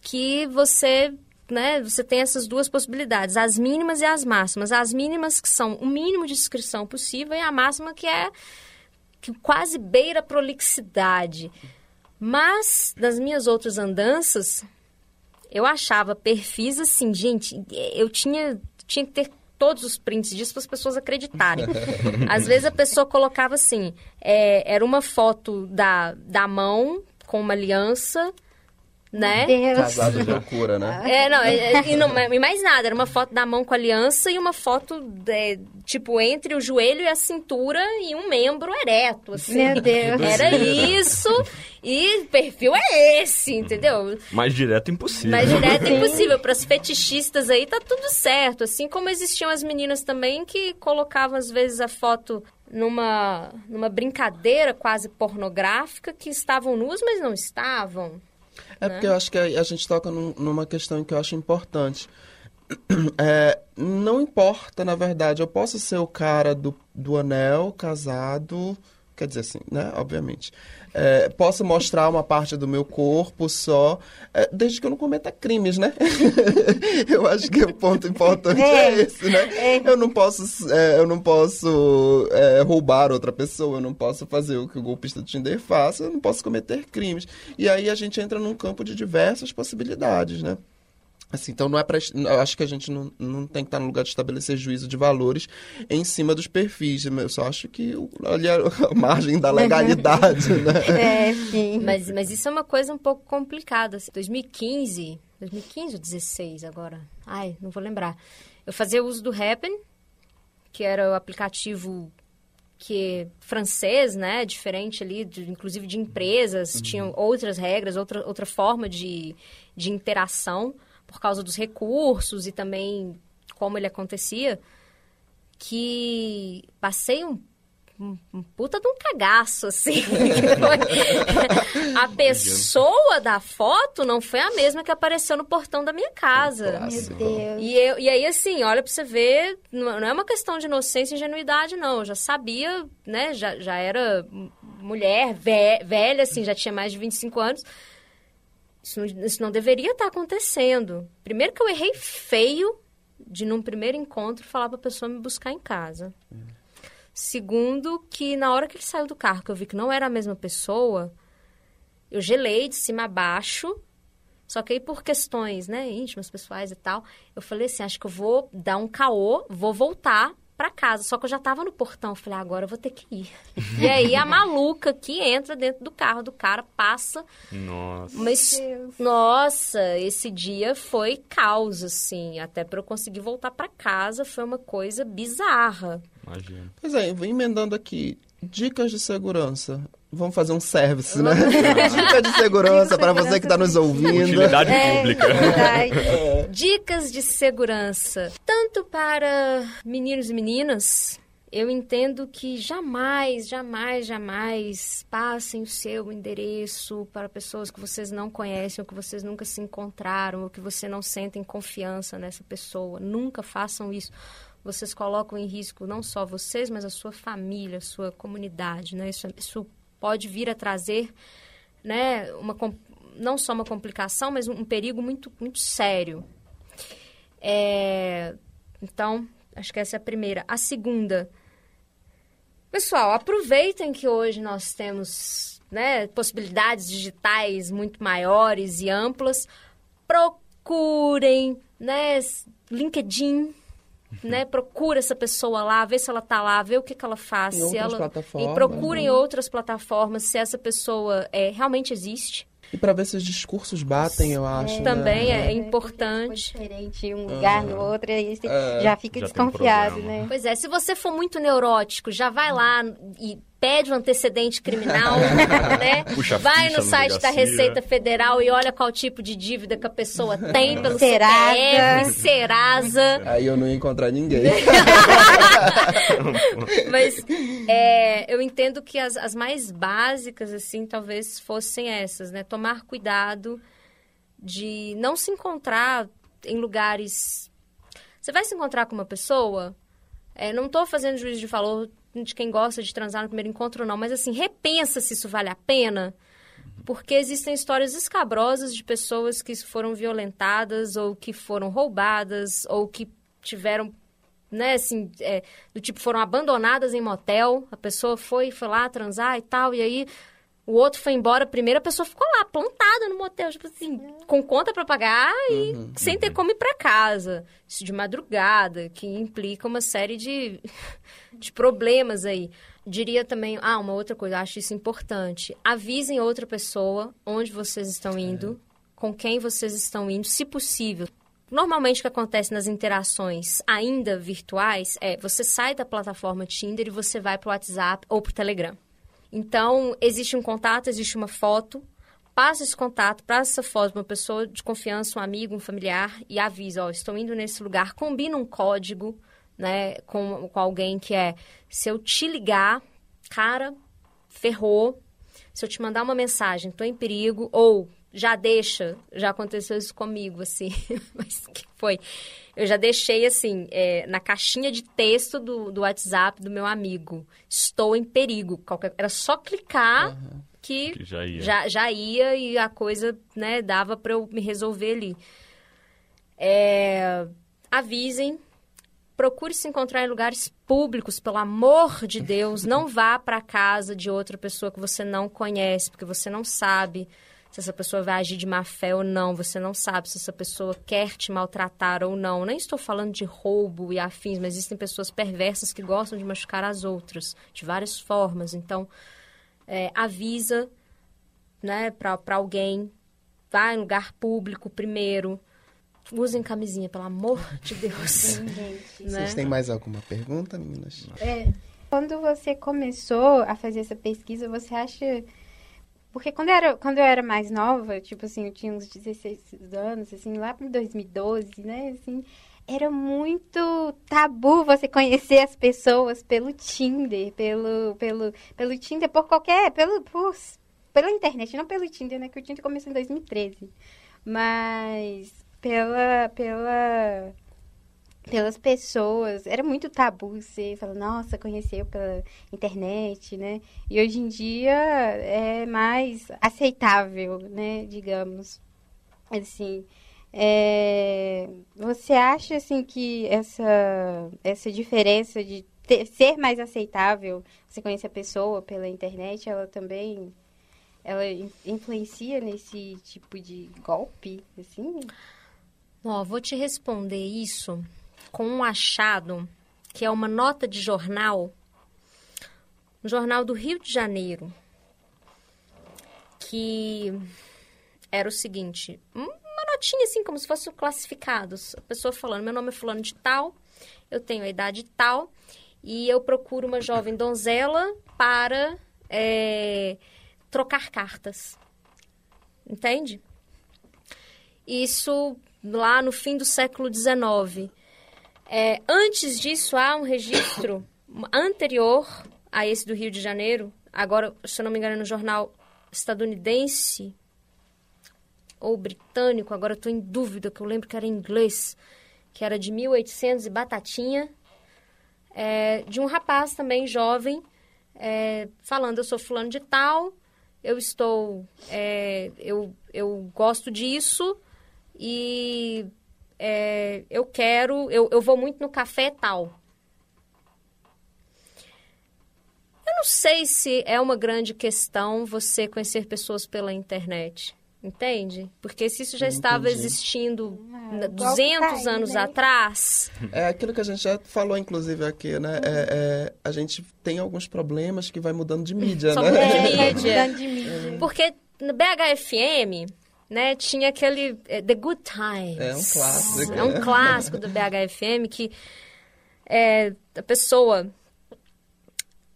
S2: que você né, você tem essas duas possibilidades, as mínimas e as máximas. As mínimas que são o mínimo de descrição possível e a máxima que é que quase beira a prolixidade. Mas, nas minhas outras andanças, eu achava perfis assim, gente, eu tinha, tinha que ter todos os prints disso para as pessoas acreditarem. Às vezes a pessoa colocava assim, é, era uma foto da, da mão com uma aliança né?
S4: Deus.
S1: Casado de loucura, né?
S2: É, não, é, e, não, e mais nada, era uma foto da mão com a aliança e uma foto, é, tipo, entre o joelho e a cintura e um membro ereto, assim.
S4: Meu Deus.
S2: Era isso, e o perfil é esse, entendeu?
S3: Mais direto impossível.
S2: Mais direto é impossível. Para as fetichistas aí tá tudo certo. Assim como existiam as meninas também que colocavam, às vezes, a foto numa, numa brincadeira quase pornográfica, que estavam nuas, mas não estavam.
S1: É porque eu acho que a, a gente toca num- numa questão que eu acho importante. É, não importa, na verdade, eu posso ser o cara do, do anel, casado, quer dizer assim, né? Obviamente. É, posso mostrar uma parte do meu corpo só, é, desde que eu não cometa crimes, né? eu acho que o ponto importante é,
S4: É,
S1: esse, né? Eu não posso, é, eu não posso é, roubar outra pessoa, eu não posso fazer o que o golpista do Tinder faz, eu não posso cometer crimes. E aí a gente entra num campo de diversas possibilidades, né? Assim, então não é eu acho que a gente não, não tem que estar no lugar de estabelecer juízo de valores em cima dos perfis. Eu só acho que o- ali é a margem da legalidade, né?
S4: É, sim.
S2: Mas, mas isso é uma coisa um pouco complicada. assim. 2015, 2015 ou 16 agora? Ai, não vou lembrar. Eu fazia uso do Happn, que era o aplicativo que é francês, né? Diferente ali, de- inclusive de empresas, tinham outras regras, outra, outra forma de, de interação por causa dos recursos e também como ele acontecia, que passei um um, um puta de um cagaço, assim. a pessoa da foto não foi a mesma que apareceu no portão da minha casa.
S4: Meu Deus.
S2: E, eu- e aí, assim, olha pra você ver, não é uma questão de inocência e ingenuidade, não. Eu já sabia, né? Já, já era mulher, ve- velha, assim, já tinha mais de 25 anos. Isso não, isso não deveria estar acontecendo. Primeiro que eu errei feio de, num primeiro encontro, falar pra pessoa me buscar em casa. Segundo, que na hora que ele saiu do carro, que eu vi que não era a mesma pessoa, eu gelei de cima a baixo. Só que aí, por questões, né, íntimas, pessoais e tal, eu falei assim, acho que eu vou dar um caô, vou voltar pra casa. Só que eu já tava no portão. Falei, ah, agora eu vou ter que ir. e aí, a maluca que entra dentro do carro do cara, passa
S3: Nossa.
S2: mas, nossa, esse dia foi caos, assim. Até para eu conseguir voltar para casa foi uma coisa bizarra.
S3: Imagina.
S1: Pois é, vou emendando aqui. Dicas de segurança. Vamos fazer um service, né? Dica de segurança para você que está nos ouvindo.
S3: Utilidade
S2: É.
S3: pública.
S4: Verdade.
S2: Dicas de segurança. Tanto para meninos e meninas, eu entendo que jamais, jamais, jamais passem o seu endereço para pessoas que vocês não conhecem, ou que vocês nunca se encontraram, ou que você não sentem confiança nessa pessoa. Nunca façam isso. Vocês colocam em risco não só vocês, mas a sua família, a sua comunidade, né? Isso, isso pode vir a trazer, né, uma, não só uma complicação, mas um, perigo muito, muito sério. É, então, acho que essa é a primeira. A segunda, pessoal, aproveitem que hoje nós temos né, possibilidades digitais muito maiores e amplas. Procurem, né, LinkedIn, né, procura essa pessoa lá, vê se ela tá lá, vê o que, que ela faz,
S1: Em
S2: se
S1: outras
S2: ela
S1: plataformas,
S2: e procurem
S1: né?
S2: outras plataformas se essa pessoa é, realmente existe.
S1: E para ver se os discursos batem, eu acho. né?
S2: Também é
S4: Foi
S2: importante.
S4: diferente um lugar no outro, aí você
S1: É.
S4: já fica
S3: Já um
S4: desconfiado, né?
S2: Pois é, se você for muito neurótico, já vai lá e pede um antecedente criminal, né?
S3: Puxa
S2: vai
S3: ficha
S2: no site da. Receita Federal e olha qual tipo de dívida que a pessoa tem pelo
S4: Serasa.
S2: CPF, Serasa.
S1: Aí eu não ia encontrar ninguém.
S2: Mas é, eu entendo que as, as mais básicas, assim, talvez fossem essas, né? Tomar cuidado de não se encontrar em lugares. Você vai se encontrar com uma pessoa. é, não estou fazendo juízo de valor de quem gosta de transar no primeiro encontro, não, mas assim, repensa se isso vale a pena. Porque existem histórias escabrosas de pessoas que foram violentadas ou que foram roubadas ou que tiveram né, assim, é, do tipo, foram abandonadas em motel, a pessoa foi, foi lá transar e tal, e aí o outro foi embora primeiro, a pessoa ficou lá, plantada no motel, tipo assim, com conta para pagar e uhum, sem ter como ir para casa. Isso de madrugada, que implica uma série de, de problemas aí. Diria também, ah, uma outra coisa, acho isso importante. Avisem outra pessoa onde vocês estão indo, é. com quem vocês estão indo, se possível. Normalmente o que acontece nas interações ainda virtuais é você sai da plataforma Tinder e você vai para o WhatsApp ou para o Telegram. Então, existe um contato, existe uma foto, passa esse contato, passa essa foto para uma pessoa de confiança, um amigo, um familiar, e avisa, ó, estou indo nesse lugar, combina um código, né, com, com alguém que é, se eu te ligar, cara, ferrou, se eu te mandar uma mensagem, estou em perigo, ou já deixa, já aconteceu isso comigo, assim, mas que foi? Eu já deixei, assim, é, na caixinha de texto do, do WhatsApp do meu amigo, estou em perigo. Qualquer, era só clicar uhum. que,
S3: que, já, ia.
S2: Já, já ia e a coisa, né, dava para eu me resolver ali. É, avisem, procure se encontrar em lugares públicos, pelo amor de Deus. Não vá para casa de outra pessoa que você não conhece, porque você não sabe se essa pessoa vai agir de má fé ou não, você não sabe se essa pessoa quer te maltratar ou não. Nem estou falando de roubo e afins, mas existem pessoas perversas que gostam de machucar as outras, de várias formas. Então, é, avisa né, para alguém, vai em lugar público primeiro. Usem camisinha, pelo amor de Deus.
S1: né? Vocês têm mais alguma pergunta, meninas?
S4: É, quando você começou a fazer essa pesquisa, você acha porque quando eu, era, quando eu era mais nova, tipo assim, eu tinha uns 16 anos, assim, lá para 2012, né, assim, era muito tabu você conhecer as pessoas pelo Tinder, pelo, pelo, pelo Tinder, por qualquer, pelo, por, pela internet, não pelo Tinder, né, que o Tinder começou em 2013, mas pela, pela pelas pessoas. Era muito tabu você falar, nossa, conheceu pela internet, né? E hoje em dia é mais aceitável, né? Digamos. Assim. É... Você acha, assim, que essa, essa diferença de ter, ser mais aceitável, você conhecer a pessoa pela internet, ela também ela influencia nesse tipo de golpe, assim?
S2: Ó, vou te responder isso com um achado que é uma nota de jornal, um jornal do Rio de Janeiro, que era o seguinte, uma notinha assim, como se fossem classificados. A pessoa falando, meu nome é fulano de tal, eu tenho a idade tal, e eu procuro uma jovem donzela para é, trocar cartas. Entende? Isso lá no fim do século XIX. É, antes disso, há um registro anterior a esse do Rio de Janeiro, agora, se eu não me engano, é no jornal estadunidense ou britânico, agora estou em dúvida, que eu lembro que era em inglês, que era de 1800 e batatinha, é, de um rapaz também jovem, é, falando, eu sou fulano de tal, eu estou, é, eu, eu gosto disso e é, eu quero, eu, eu vou muito no café tal. Eu não sei se é uma grande questão você conhecer pessoas pela internet. Entende? Porque se isso já Entendi. estava existindo é, 200 anos né? atrás.
S1: É aquilo que a gente já falou, inclusive, aqui, né? Uhum. É, é, a gente tem alguns problemas que vai mudando de mídia, Só
S2: né? É, mídia. de mídia. Porque no BHFM, né, tinha aquele é, The Good Times.
S1: É um clássico.
S2: É um clássico do BHFM que é, a pessoa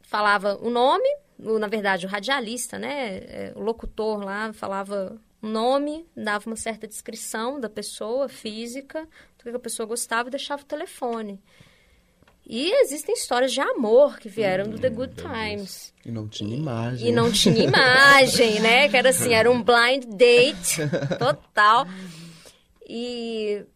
S2: falava o nome, o, na verdade o radialista, né, é, o locutor lá falava o nome, dava uma certa descrição da pessoa física, do que a pessoa gostava e deixava o telefone. E existem histórias de amor que vieram hum, do The Good Times.
S1: E não tinha imagem.
S2: E não tinha imagem, né? Que era assim, era um blind date total. E não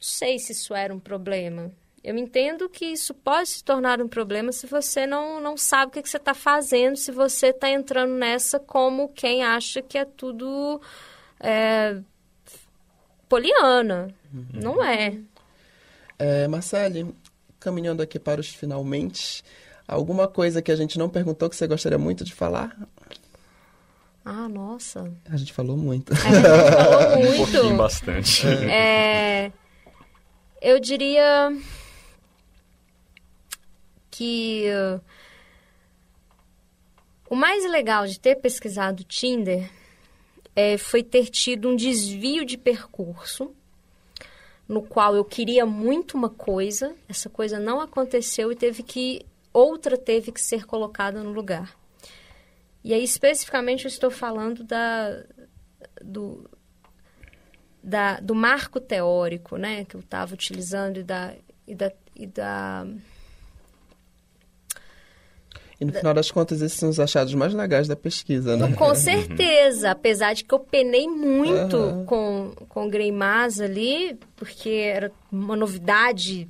S2: sei se isso era um problema. Eu entendo que isso pode se tornar um problema se você não, não sabe o que, que você está fazendo, se você está entrando nessa como quem acha que é tudo é, poliana. Uhum. Não é.
S1: É, Marcele, caminhando aqui para os finalmente, alguma coisa que a gente não perguntou que você gostaria muito de falar?
S2: Ah, nossa.
S1: A gente falou muito.
S2: A gente falou
S3: Um
S2: muito.
S3: pouquinho bastante.
S2: É, eu diria que uh, o mais legal de ter pesquisado o Tinder é, foi ter tido um desvio de percurso no qual eu queria muito uma coisa, essa coisa não aconteceu e teve que outra teve que ser colocada no lugar. E aí especificamente eu estou falando da do da, do marco teórico, né, que eu estava utilizando e da, e da, e da
S1: E no final das contas, esses são os achados mais legais da pesquisa, né?
S2: Com certeza, apesar de que eu penei muito
S1: Aham.
S2: com, com o Greymaz ali, porque era uma novidade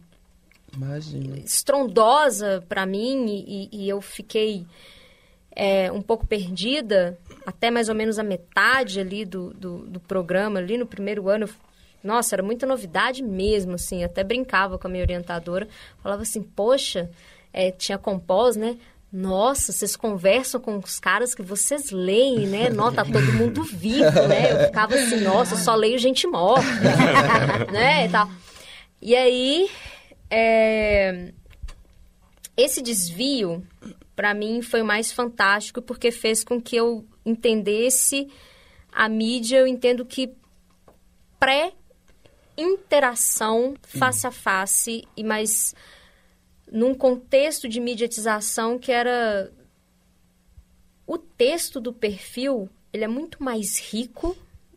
S1: Imagina.
S2: estrondosa para mim e, e- e eu fiquei é, um pouco perdida, até mais ou menos a metade ali do, do, do programa, ali no primeiro ano. eu- Nossa, era muita novidade mesmo, assim. Até brincava com a minha orientadora. Falava assim, poxa, é, tinha compós, né? Nossa, vocês conversam com os caras que vocês leem, né? Nossa, tá todo mundo vivo, né? Eu ficava assim, nossa, só leio gente morta, né? E, tal. e aí, é, esse desvio, para mim, foi o mais fantástico, porque fez com que eu entendesse a mídia, eu entendo que pré-interação face a face, e mais num contexto de mediatização que era o texto do perfil, ele é muito mais rico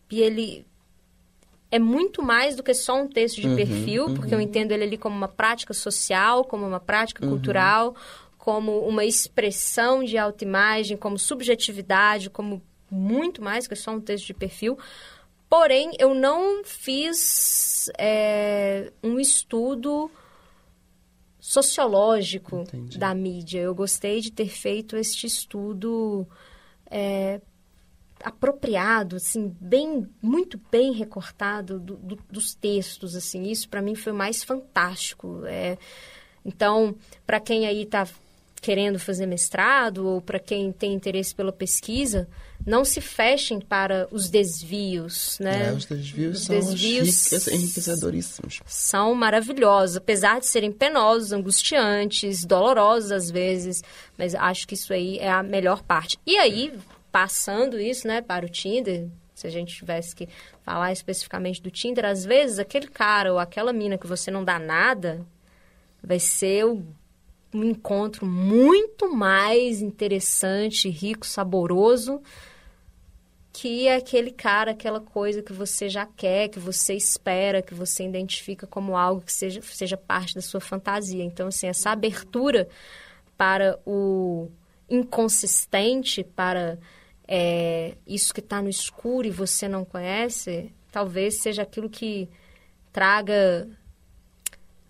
S2: e ele é muito mais do que só um texto de perfil, porque eu entendo ele ali como uma prática social, como uma prática cultural, como uma expressão de autoimagem, como subjetividade, como muito mais que só um texto de perfil. Porém, eu não fiz é, um estudo sociológico
S1: Entendi.
S2: da mídia. Eu gostei de ter feito este estudo é, apropriado, assim, bem, muito bem recortado do- do- dos textos, assim. Isso para mim foi o mais fantástico. É, então, para quem aí está querendo fazer mestrado ou para quem tem interesse pela pesquisa, não se fechem para os desvios, né?
S1: É, os desvios
S2: Os
S1: são
S2: desvios
S1: enriquecedoríssimos.
S2: são maravilhosos, apesar de serem penosos, angustiantes, dolorosos às vezes, mas acho que isso aí é a melhor parte. E aí, passando isso, né, para o Tinder, se a gente tivesse que falar especificamente do Tinder, às vezes aquele cara ou aquela mina que você não dá nada vai ser o- um encontro muito mais interessante, rico, saboroso que aquele cara, aquela coisa que você já quer, que você espera, que você identifica como algo que seja, seja parte da sua fantasia. Então, assim, essa abertura para o inconsistente, para é, isso que está no escuro e você não conhece, talvez seja aquilo que traga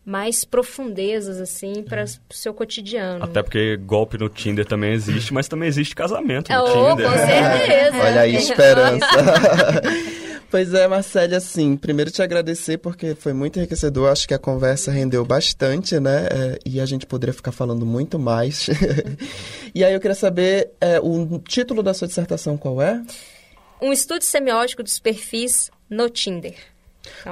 S2: mais profundezas, assim, para o seu cotidiano.
S3: Até porque golpe no Tinder também existe, mas também existe casamento
S2: É,
S3: no
S2: oh,
S3: Tinder.
S2: com certeza.
S1: Olha aí, esperança. pois é, Marcele, assim, primeiro te agradecer porque foi muito enriquecedor. Acho que a conversa rendeu bastante, né? É, e a gente poderia ficar falando muito mais. e aí eu queria saber é, o título da sua dissertação qual é?
S2: Um estudo semiótico dos perfis no Tinder.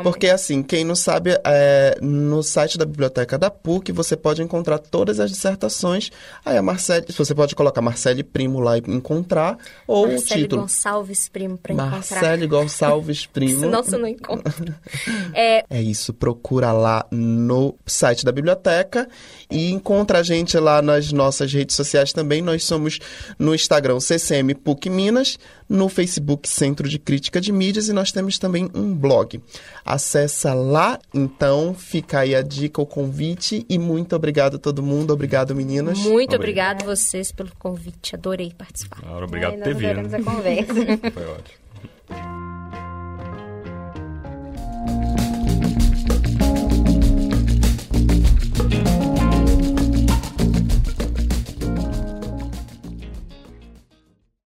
S1: Porque, assim, quem não sabe, é, no site da biblioteca da PUC você pode encontrar todas as dissertações. Aí a Marcele, você pode colocar Marcele Primo lá e encontrar, ou o
S2: Marcele
S1: título.
S2: Gonçalves Primo para encontrar.
S1: Marcele Gonçalves Primo.
S2: Senão você não encontra. é,
S1: É isso, procura lá no site da biblioteca e encontra a gente lá nas nossas redes sociais também. Nós somos no Instagram CCM PUC Minas, no Facebook Centro de Crítica de Mídias e nós temos também um blog. Acessa lá, então fica aí a dica, o convite e muito obrigado a todo mundo, obrigado meninas.
S2: Muito
S3: obrigado,
S2: obrigado vocês pelo convite, adorei participar.
S3: Obrigado por ter vindo.